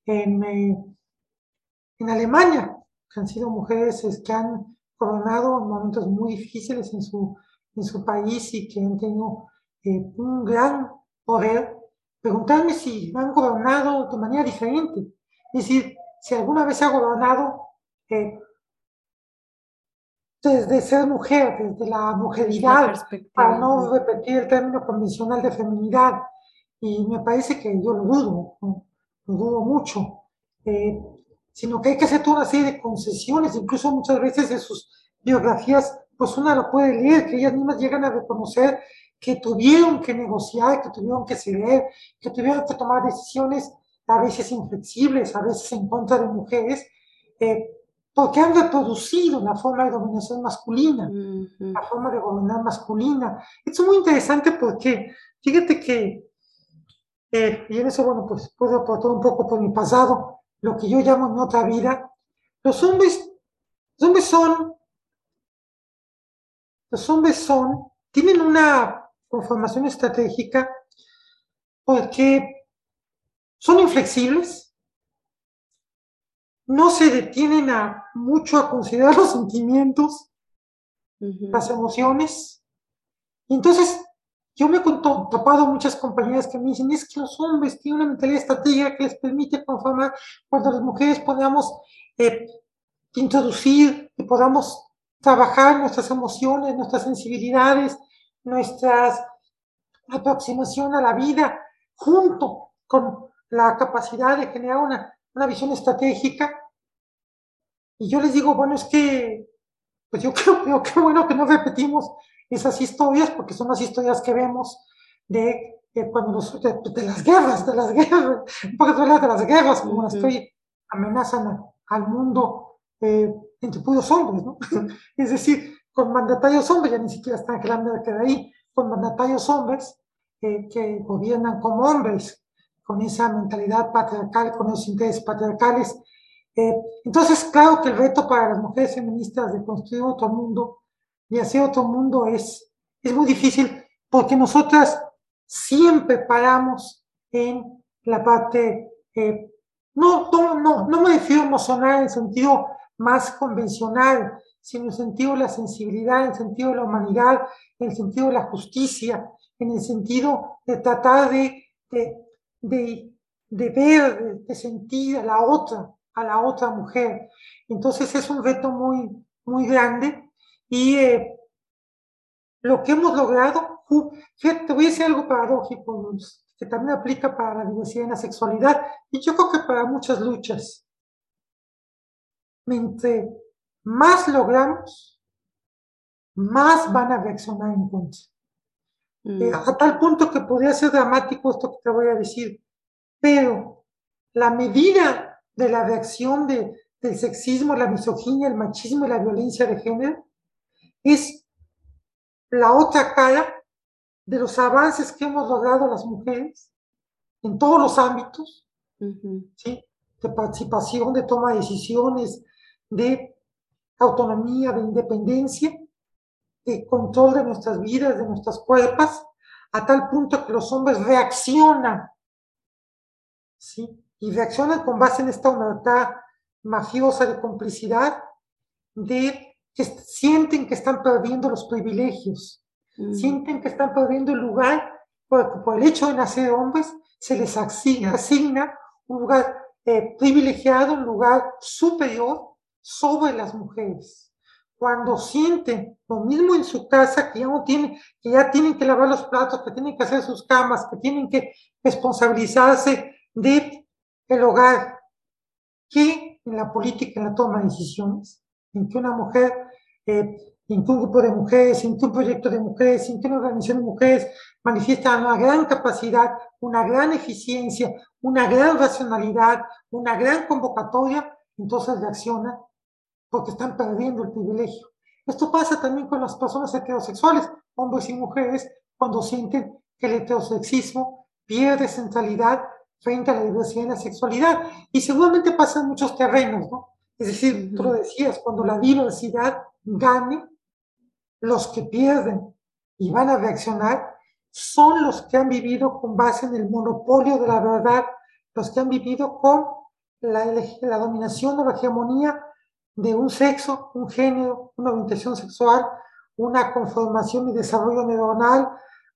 en, eh, en Alemania, que han sido mujeres que han en momentos muy difíciles en su, en su país y que han tenido eh, un gran poder, preguntarme si han gobernado de manera diferente. Es decir, si alguna vez ha gobernado eh, desde ser mujer, desde la mujeridad, para no repetir el término convencional de feminidad. Y me parece que yo lo dudo, lo dudo mucho. Eh, sino que hay que hacer toda una serie de concesiones, incluso muchas veces en sus biografías, pues una lo puede leer, que ellas mismas llegan a reconocer que tuvieron que negociar, que tuvieron que ceder, que tuvieron que tomar decisiones a veces inflexibles, a veces en contra de mujeres, eh, porque han reproducido la forma de dominación masculina, la forma de gobernar masculina. Esto es muy interesante porque, fíjate que, eh, y en eso, bueno, pues puedo aportar un poco por mi pasado, lo que yo llamo en otra vida, los hombres, los hombres son, los hombres son, tienen una conformación estratégica porque son inflexibles, no se detienen a mucho a considerar los sentimientos, las emociones, y entonces yo me he topado muchas compañeras que me dicen, es que los hombres tienen una mentalidad estratégica que les permite conformar cuando las mujeres podamos eh, introducir y podamos trabajar nuestras emociones, nuestras sensibilidades, nuestra aproximación a la vida, junto con la capacidad de generar una, una visión estratégica. Y yo les digo, bueno, es que, pues yo creo, que bueno que no repetimos esas historias, porque son las historias que vemos de, cuando los, de, las guerras, de las guerras, un poco de las guerras, como las que amenazan al mundo eh, entre puros hombres, ¿no? es decir, con mandatarios hombres, ya ni siquiera están Angela de ahí, con mandatarios hombres eh, que gobiernan como hombres, con esa mentalidad patriarcal, con esos intereses patriarcales. Eh, entonces, claro que el reto para las mujeres feministas de construir otro mundo y hacia otro mundo es, es muy difícil porque nosotras siempre paramos en la parte, eh, no, no, no, no me refiero emocional en sentido más convencional, sino en el sentido de la sensibilidad, en el sentido de la humanidad, en el sentido de la justicia, en el sentido de tratar de, de, de, ver, de sentir a la otra, a la otra mujer. Entonces es un reto muy, muy grande y eh, lo que hemos logrado, fíjate, te voy a decir algo paradójico, que también aplica para la diversidad en la sexualidad, y yo creo que para muchas luchas. Entre más logramos, más van a reaccionar en contra. Eh, mm. a tal punto que podría ser dramático esto que te voy a decir, pero la medida de la reacción de, del sexismo, la misoginia, el machismo y la violencia de género es la otra cara de los avances que hemos logrado las mujeres en todos los ámbitos, ¿sí? de participación, de toma de decisiones, de autonomía, de independencia, de control de nuestras vidas, de nuestras cuerpos, a tal punto que los hombres reaccionan, ¿sí? Y reaccionan con base en esta humanidad mafiosa de complicidad, de que sienten que están perdiendo los privilegios, mm. sienten que están perdiendo el lugar, porque por el hecho de nacer hombres se les asigna, un lugar eh, privilegiado, un lugar superior sobre las mujeres. Cuando sienten lo mismo en su casa, que ya no tienen, que ya tienen que lavar los platos, que tienen que hacer sus camas, que tienen que responsabilizarse de el hogar, que en la política, en la toma de decisiones, en que una mujer, eh, en que un grupo de mujeres, en que un proyecto de mujeres, en que una organización de mujeres manifiesta una gran capacidad, una gran eficiencia, una gran racionalidad, una gran convocatoria, entonces reacciona porque están perdiendo el privilegio. Esto pasa también con las personas heterosexuales, hombres y mujeres, cuando sienten que el heterosexismo pierde centralidad frente a la diversidad y la sexualidad. Y seguramente pasa en muchos terrenos, ¿no? Es decir, tú lo decías, cuando la diversidad gane, los que pierden y van a reaccionar son los que han vivido con base en el monopolio de la verdad, los que han vivido con la, la dominación o la hegemonía de un sexo, un género, una orientación sexual, una conformación y desarrollo neuronal,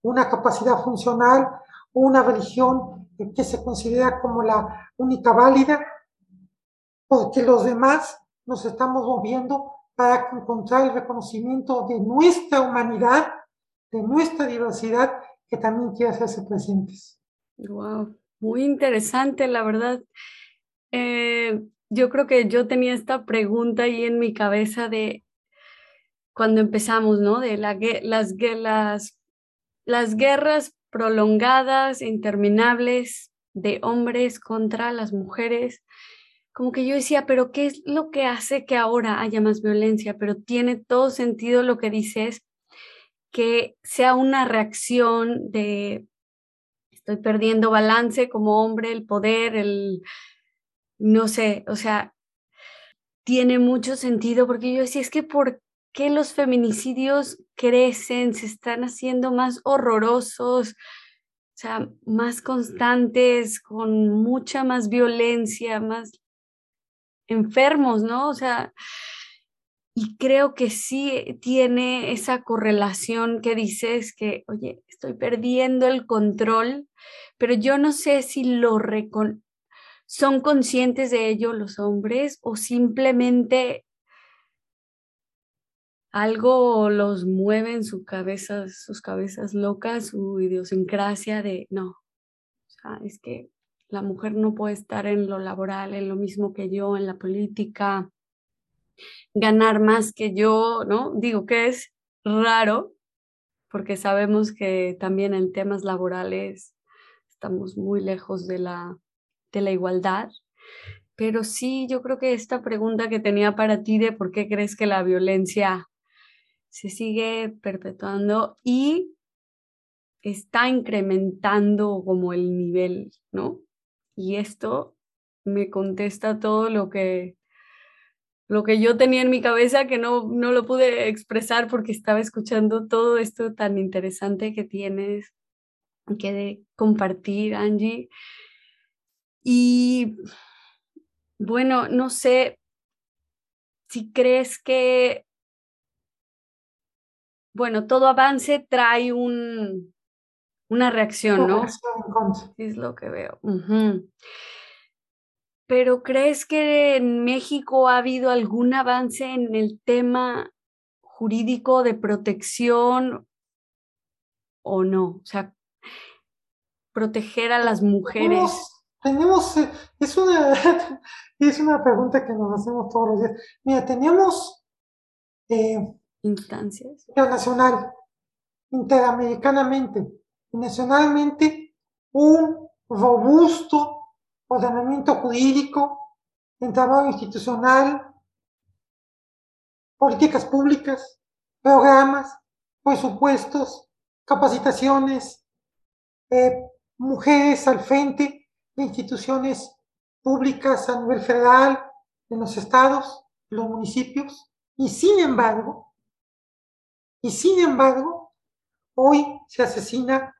una capacidad funcional, una religión que se considera como la única válida, porque los demás nos estamos moviendo para encontrar el reconocimiento de nuestra humanidad, de nuestra diversidad, que también quiere hacerse presentes.
Wow, muy interesante, la verdad. Eh, yo creo que yo tenía esta pregunta ahí en mi cabeza de cuando empezamos, ¿no? De la, las, las, las guerras prolongadas, interminables de hombres contra las mujeres. Como que yo decía, pero ¿qué es lo que hace que ahora haya más violencia? Pero tiene todo sentido lo que dices, que sea una reacción de estoy perdiendo balance como hombre, el poder, el, no sé, o sea, tiene mucho sentido porque yo decía, es que ¿por qué los feminicidios crecen, se están haciendo más horrorosos, o sea, más constantes, con mucha más violencia, más enfermos, ¿no? O sea, y creo que sí tiene esa correlación que dices que, oye, estoy perdiendo el control, pero yo no sé si lo reconozco ¿Son conscientes de ello los hombres o simplemente algo los mueve en su cabeza, sus cabezas locas, su idiosincrasia de no? O sea, es que la mujer no puede estar en lo laboral, en lo mismo que yo, en la política, ganar más que yo, ¿no? Digo que es raro, porque sabemos que también en temas laborales estamos muy lejos de la de la igualdad. Pero sí, yo creo que esta pregunta que tenía para ti de por qué crees que la violencia se sigue perpetuando y está incrementando como el nivel, ¿no? Y esto me contesta todo lo que lo que yo tenía en mi cabeza que no, no lo pude expresar porque estaba escuchando todo esto tan interesante que tienes que de compartir, Angie. Y bueno, no sé si crees que, bueno, todo avance trae un, una reacción, ¿no? Es lo que veo. Pero ¿crees que en México ha habido algún avance en el tema jurídico de protección o no? O sea, proteger a las mujeres
tenemos, eh, es una, es una pregunta que nos hacemos todos los días. Mira, tenemos
eh, instancias
internacional, interamericanamente y nacionalmente un robusto ordenamiento jurídico, entramado institucional, políticas públicas, programas, presupuestos, capacitaciones, eh, mujeres al frente de instituciones públicas a nivel federal, en los estados, los municipios, y sin embargo, y sin embargo, hoy se asesina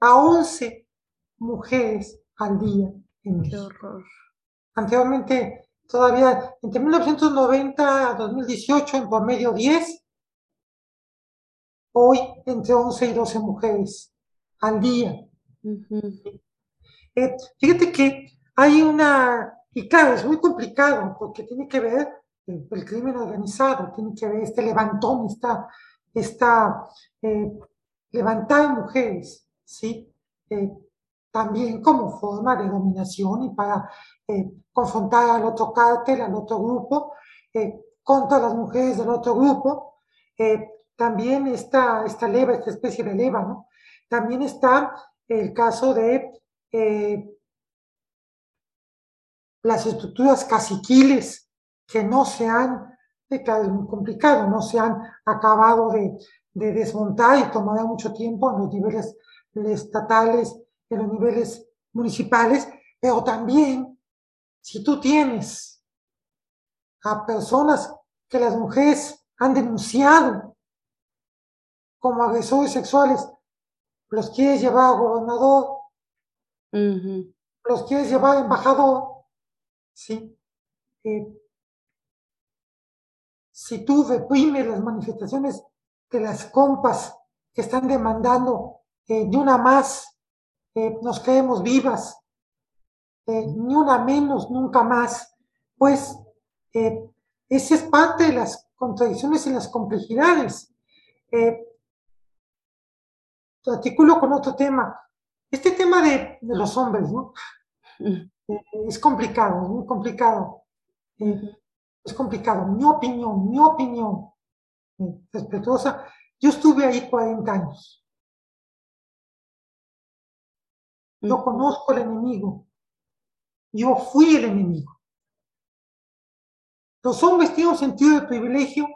a 11 mujeres al día en México. Anteriormente, todavía entre 1990 a 2018, en promedio 10, hoy entre 11 y 12 mujeres al día. Eh, fíjate que hay una, y claro, es muy complicado porque tiene que ver el, el crimen organizado, tiene que ver este levantón, esta, esta eh, levantar mujeres, ¿sí? Eh, también como forma de dominación y para confrontar al otro cártel, al otro grupo, contra las mujeres del otro grupo. también esta, esta leva, esta especie de leva, ¿no? También está el caso de eh, las estructuras caciquiles que no se han, es muy complicado, no se han acabado de, desmontar y tomará mucho tiempo en los niveles estatales, en los niveles municipales, pero también si tú tienes a personas que las mujeres han denunciado como agresores sexuales, los quieres llevar a gobernador, los quieres llevar embajador, ¿sí? Eh, si tú reprimes las manifestaciones de las compas que están demandando eh, ni una más, eh, nos creemos vivas, ni una menos, nunca más, pues esa es parte de las contradicciones y las complejidades. articulo con otro tema. Este tema de, los hombres, ¿no? Eh, es complicado, es muy complicado. Eh, es complicado. Mi opinión, mi opinión eh, respetuosa. Yo estuve ahí 40 años. Yo conozco el enemigo. Yo fui el enemigo. Los hombres tienen un sentido de privilegio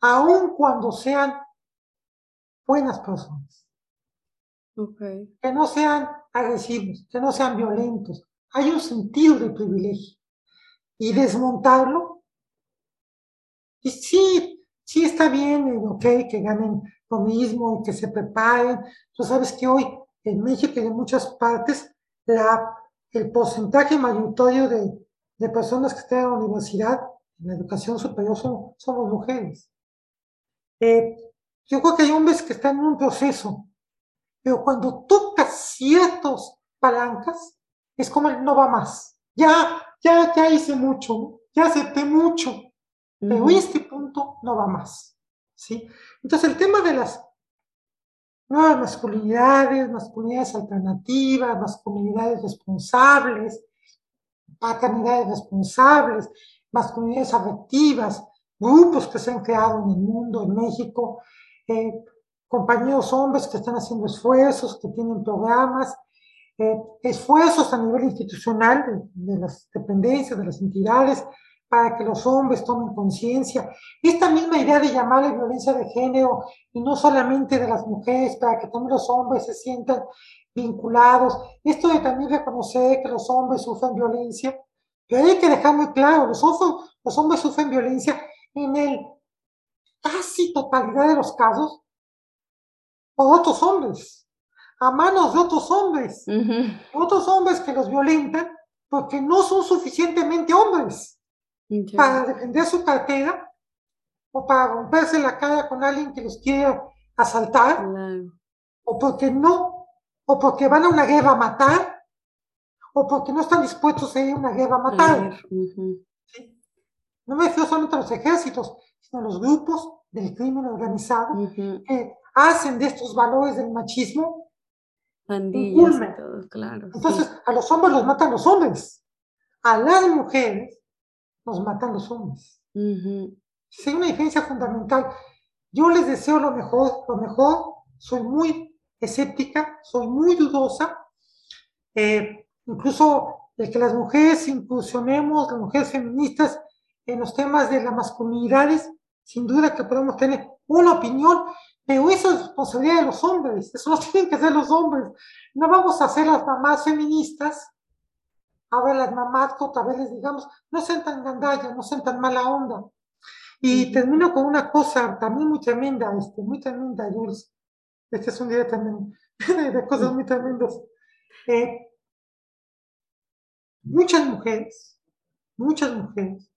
aun cuando sean buenas personas. Que no sean agresivos, que no sean violentos. Hay un sentido de privilegio. Y desmontarlo, y sí, sí está bien, ok, que ganen lo mismo y que se preparen. Tú sabes que hoy en México y en muchas partes la, el porcentaje mayoritario de, de personas que están en la universidad, en la educación superior, son, somos mujeres. Eh, yo creo que hay hombres que están en un proceso pero cuando tocas ciertos palancas, es como el no va más. Ya, ya, ya hice mucho, ya acepté mucho, pero este punto no va más. ¿sí? Entonces el tema de las nuevas masculinidades, masculinidades alternativas, masculinidades responsables, paternidades responsables, masculinidades afectivas, grupos que se han creado en el mundo, en México, eh, compañeros hombres que están haciendo esfuerzos, que tienen programas, eh, esfuerzos a nivel institucional de, las dependencias, de las entidades, para que los hombres tomen conciencia. Esta misma idea de llamarle violencia de género y no solamente de las mujeres, para que también los hombres se sientan vinculados. Esto de también reconocer que los hombres sufren violencia, pero hay que dejar muy claro, los, los hombres sufren violencia en el casi totalidad de los casos por otros hombres, a manos de otros hombres, otros hombres que los violentan porque no son suficientemente hombres para defender su cartera o para romperse la cara con alguien que los quiere asaltar, o porque no, o porque van a una guerra a matar, o porque no están dispuestos a ir a una guerra a matar. No me refiero solamente a los ejércitos, sino a los grupos del crimen organizado que hacen de estos valores del machismo
Pandillas y claro.
Entonces, a los hombres los matan los hombres, a las mujeres los matan los hombres. Es una diferencia fundamental. Yo les deseo lo mejor, lo mejor. Soy muy escéptica, soy muy dudosa. Eh, incluso el que las mujeres incursionemos, las mujeres feministas, en los temas de las masculinidades, sin duda que podemos tener una opinión, pero eso es responsabilidad de los hombres, eso lo tienen que hacer los hombres. No vamos a hacer las mamás feministas, a ver las mamás otra vez les digamos, no sean tan gandallas, no sean tan mala onda. Y termino con una cosa también muy tremenda, este, muy tremenda, Jules. Este es un día también de cosas muy tremendas. Eh, muchas mujeres, muchas mujeres,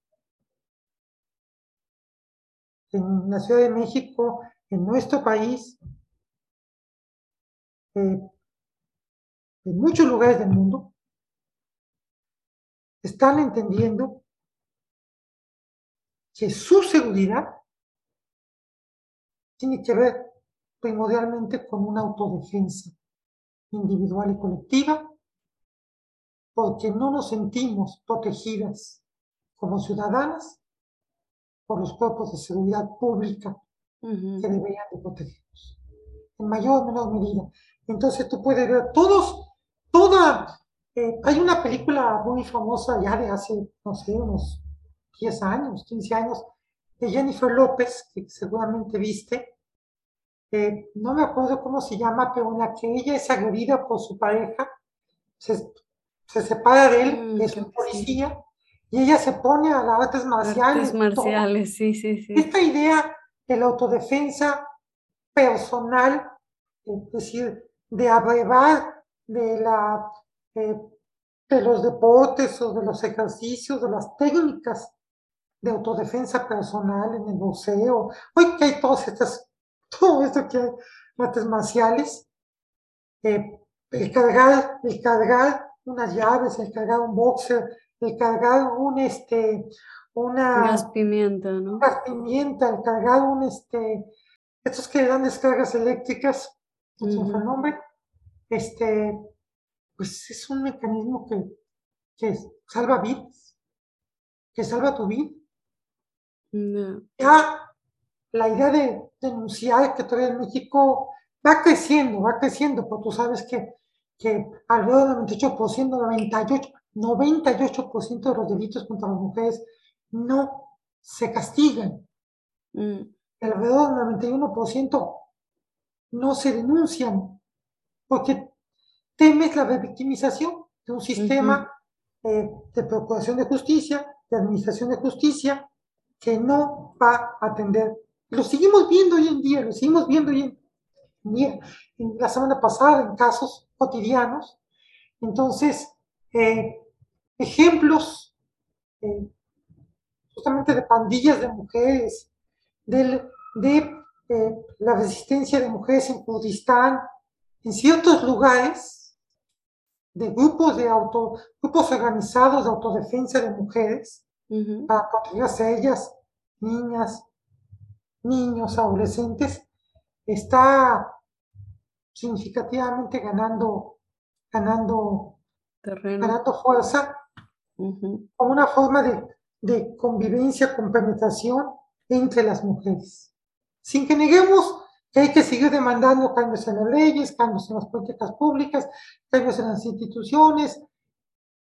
en la Ciudad de México, en nuestro país, eh, en muchos lugares del mundo, están entendiendo que su seguridad tiene que ver primordialmente con una autodefensa individual y colectiva, porque no nos sentimos protegidas como ciudadanas por los cuerpos de seguridad pública que deberían de protegernos, en mayor o menor medida. Entonces tú puedes ver todos, toda, eh, hay una película muy famosa ya de hace, no sé, unos 10 años, 15 años, de Jennifer López, que seguramente viste, eh, no me acuerdo cómo se llama, pero en la que ella es agredida por su pareja, se, separa de él, mm, es un policía, y ella se pone a las artes marciales.
Artes marciales, sí, sí, sí.
Esta idea de la autodefensa personal, es decir, de abrevar de, la, eh, de los deportes o de los ejercicios, de las técnicas de autodefensa personal en el museo. Hoy que hay todas estas, todo esto que hay, artes marciales, eh, el cargar, unas llaves, el cargar un boxer, el cargar un este, una
gas pimienta, ¿no?
Gas pimienta, el cargar un este, estos que dan descargas eléctricas, no sé el nombre, este, pues es un mecanismo que, que salva vidas, que salva tu vida. Ya la idea de denunciar que todavía en México va creciendo, va creciendo, porque tú sabes que, que alrededor del 98%, 98, 98% de los delitos contra las mujeres no se castigan. Mm. Alrededor del 91% no se denuncian, porque temes la revictimización de un sistema eh, de procuración de justicia, de administración de justicia, que no va a atender. Lo seguimos viendo hoy en día, lo seguimos viendo hoy en día, en la semana pasada en casos cotidianos. Entonces, eh, ejemplos eh, justamente de pandillas de mujeres, de, de eh, la resistencia de mujeres en Kurdistán, en ciertos lugares, de grupos de auto, grupos organizados de autodefensa de mujeres, para protegerse a ellas, niñas, niños, adolescentes, está significativamente ganando, ganando, ganando fuerza como una forma de, de convivencia con penetración entre las mujeres. Sin que neguemos que hay que seguir demandando cambios en las leyes, cambios en las políticas públicas, cambios en las instituciones,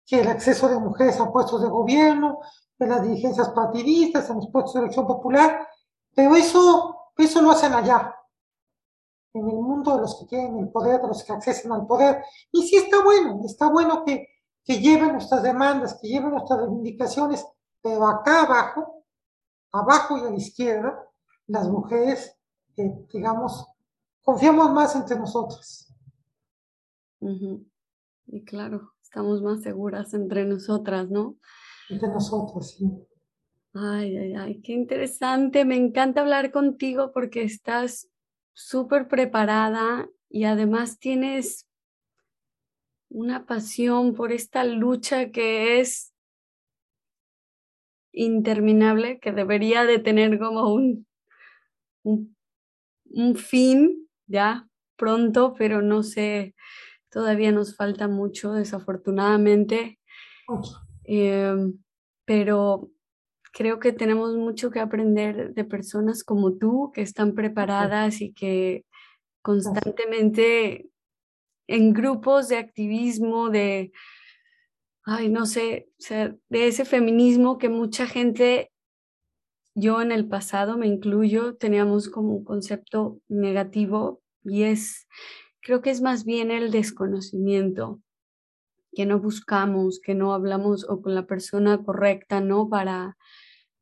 que el acceso de mujeres a puestos de gobierno, en las dirigencias partidistas, en los puestos de elección popular, pero eso, eso lo hacen allá, en el mundo de los que tienen el poder, de los que accesen al poder. Y sí está bueno, está bueno que, que lleven nuestras demandas, que lleven nuestras reivindicaciones, pero acá abajo, abajo y a la izquierda, las mujeres, eh, digamos, confiamos más entre nosotras.
Y claro, estamos más seguras entre nosotras, ¿no?
de nosotros, sí.
Ay, ay, ay, qué interesante. Me encanta hablar contigo porque estás súper preparada y además tienes una pasión por esta lucha que es interminable, que debería de tener como un, un, un fin ya pronto, pero no sé, todavía nos falta mucho, desafortunadamente. Em, pero creo que tenemos mucho que aprender de personas como tú, que están preparadas y que constantemente en grupos de activismo, de, ay, no sé, de ese feminismo que mucha gente yo en el pasado, me incluyo, teníamos como un concepto negativo y es, creo que es más bien el desconocimiento, que no buscamos, que no hablamos o con la persona correcta, ¿no? Para,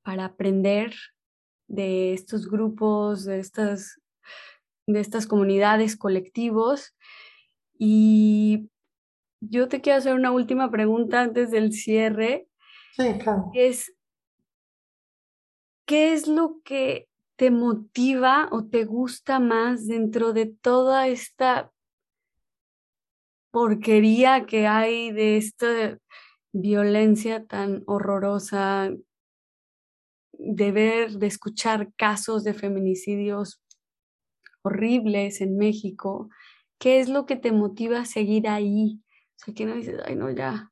para aprender de estos grupos, de estas, de estas comunidades, colectivos. Y yo te quiero hacer una última pregunta antes del cierre.
Sí, claro.
Es, ¿qué es lo que te motiva o te gusta más dentro de toda esta porquería que hay de esta violencia tan horrorosa, de ver, de escuchar casos de feminicidios horribles en México? ¿Qué es lo que te motiva a seguir ahí? O sea, que no dices, ay, no, ya,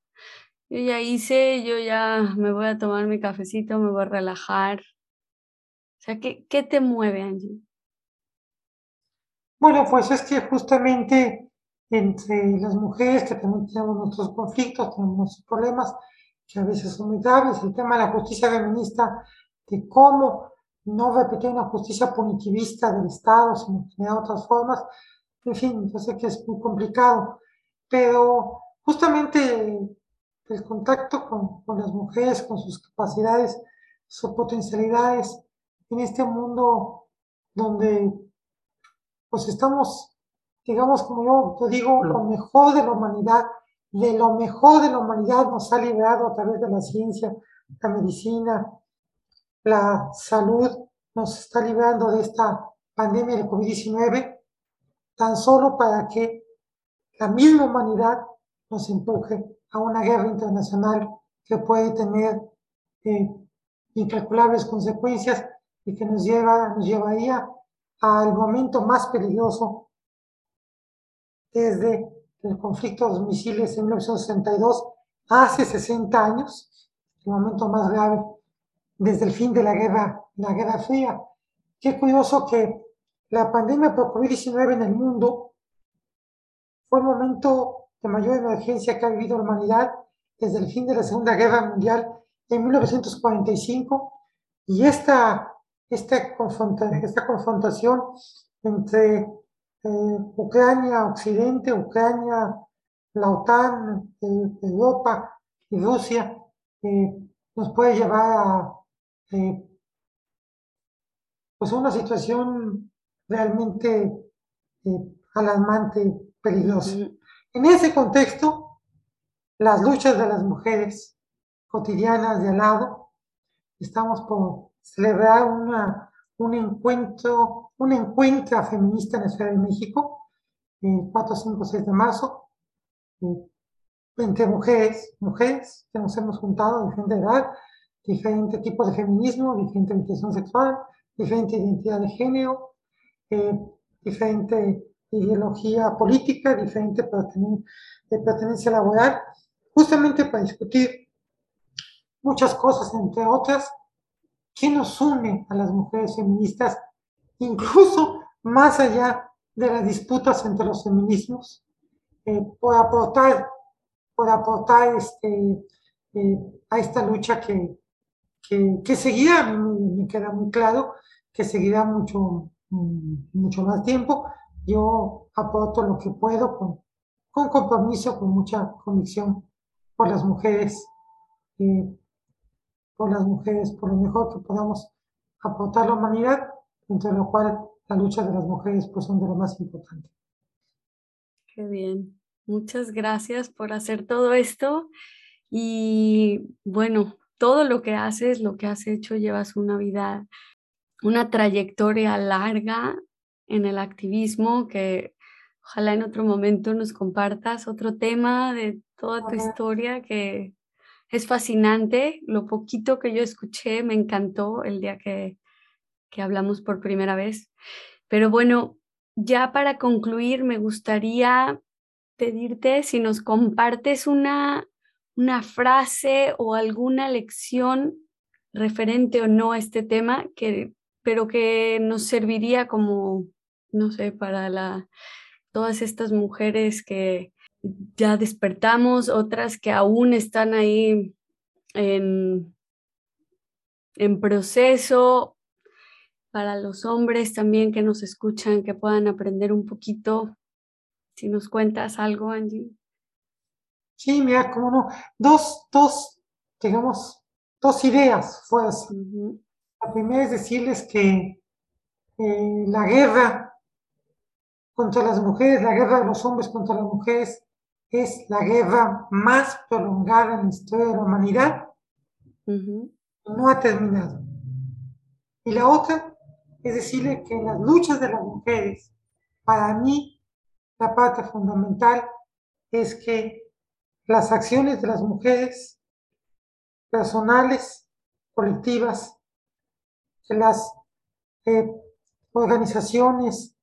yo ya hice, yo ya me voy a tomar mi cafecito, me voy a relajar. O sea, ¿qué, qué te mueve, Angie?
Bueno, pues es que justamente entre las mujeres que también tenemos nuestros conflictos, tenemos nuestros problemas, que a veces son muy graves, el tema de la justicia feminista, de cómo no repetir una justicia punitivista del Estado, sino de otras formas, en fin, yo sé que es muy complicado, pero justamente el contacto con, con las mujeres, con sus capacidades, sus potencialidades, en este mundo donde pues estamos, digamos, como yo te digo, lo mejor de la humanidad, de lo mejor de la humanidad nos ha liberado a través de la ciencia, la medicina, la salud, nos está librando de esta pandemia del COVID-19, tan solo para que la misma humanidad nos empuje a una guerra internacional que puede tener eh, incalculables consecuencias y que nos, lleva, nos llevaría al momento más peligroso desde el conflicto de los misiles en 1962 hace 60 años, el momento más grave desde el fin de la guerra, la Guerra Fría. Qué curioso que la pandemia por COVID-19 en el mundo fue el momento de mayor emergencia que ha vivido la humanidad desde el fin de la Segunda Guerra Mundial en 1945 y esta esta, esta confrontación entre eh, Ucrania Occidente, Ucrania, la OTAN, eh, Europa y Rusia, eh, nos puede llevar a pues una situación realmente alarmante, peligrosa. En ese contexto, las luchas de las mujeres cotidianas de al lado, estamos por celebrar una, un encuentro, un encuentro feminista en la Ciudad de México, el 4, 5, 6 de marzo, eh, entre mujeres, mujeres que nos hemos juntado de diferente edad, diferentes tipos de feminismo, diferente orientación sexual, diferente identidad de género, eh, diferente ideología política, diferente pertenencia laboral, justamente para discutir muchas cosas, entre otras, ¿Qué nos une a las mujeres feministas, incluso más allá de las disputas entre los feminismos, eh, por aportar, por aportar este, eh, a esta lucha que, que, seguirá, me, queda muy claro, que seguirá mucho, mucho más tiempo. Yo aporto lo que puedo con, compromiso, con mucha convicción por las mujeres eh, por las mujeres, por lo mejor que podamos aportar a la humanidad, entre lo cual la lucha de las mujeres pues son de lo más importante.
Qué bien. Muchas gracias por hacer todo esto y bueno, todo lo que haces, lo que has hecho, llevas una vida, una trayectoria larga en el activismo que ojalá en otro momento nos compartas otro tema de toda tu historia que es fascinante. Lo poquito que yo escuché me encantó el día que, que hablamos por primera vez. Pero bueno, ya para concluir, me gustaría pedirte si nos compartes una, una frase o alguna lección referente o no a este tema, que, pero que nos serviría como, no sé, para la, todas estas mujeres que, ya despertamos, otras que aún están ahí en, en proceso, para los hombres también que nos escuchan, que puedan aprender un poquito. Si nos cuentas algo, Angie.
Sí, mira, como no, dos, dos, digamos, dos ideas fuerzas. La primera es decirles que eh, la guerra contra las mujeres, la guerra de los hombres contra las mujeres, es la guerra más prolongada en la historia de la humanidad. No ha terminado. Y la otra es decirle que las luchas de las mujeres, para mí, la parte fundamental es que las acciones de las mujeres, personales, colectivas, las eh, organizaciones,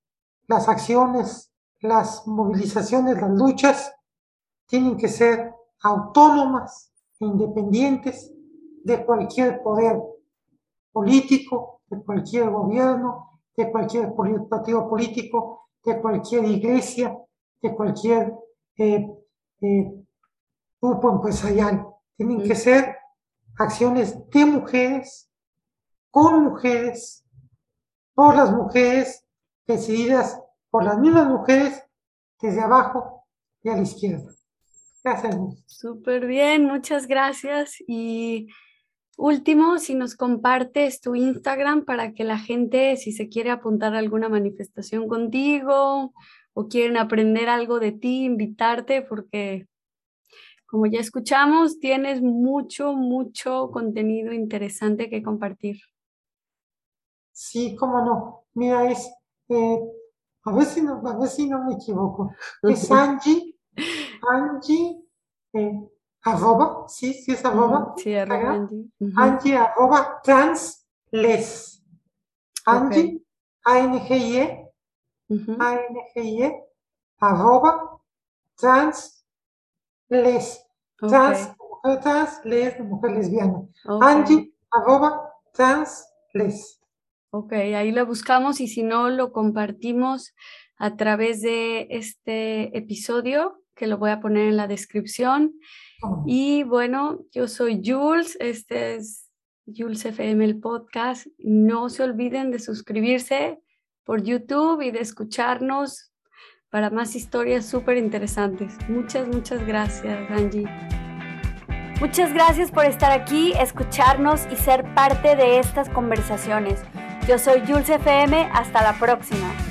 las acciones, las movilizaciones, las luchas, tienen que ser autónomas e independientes de cualquier poder político, de cualquier gobierno, de cualquier partido político, de cualquier iglesia, de cualquier eh, eh, grupo empresarial. Tienen que ser acciones de mujeres, con mujeres, por las mujeres, decididas por las mismas mujeres desde abajo y a la izquierda. Gracias.
Súper bien, muchas gracias. Y último, si nos compartes tu Instagram para que la gente, si se quiere apuntar a alguna manifestación contigo o quieren aprender algo de ti, invitarte, porque como ya escuchamos, tienes mucho, mucho contenido interesante que compartir.
Sí, cómo no. Mira, es, eh, a, ver si no, a ver si no me equivoco. Es Angie Angie, eh, arroba, sí, sí es arroba.
Sí, arroba
Angie. Angie arroba transles. Angie, A-N-G-I-E, A-N-G-I-E, arroba transles. Trans, mujer trans, les, mujer lesbiana. Angie, arroba transles.
Ok, ahí lo buscamos y si no, lo compartimos a través de este episodio que lo voy a poner en la descripción. Oh. Y bueno, yo soy Jules, este es Jules FM el podcast. No se olviden de suscribirse por YouTube y de escucharnos para más historias súper interesantes. Muchas, muchas gracias, Angie. Muchas gracias por estar aquí, escucharnos y ser parte de estas conversaciones. Yo soy Jules FM, hasta la próxima.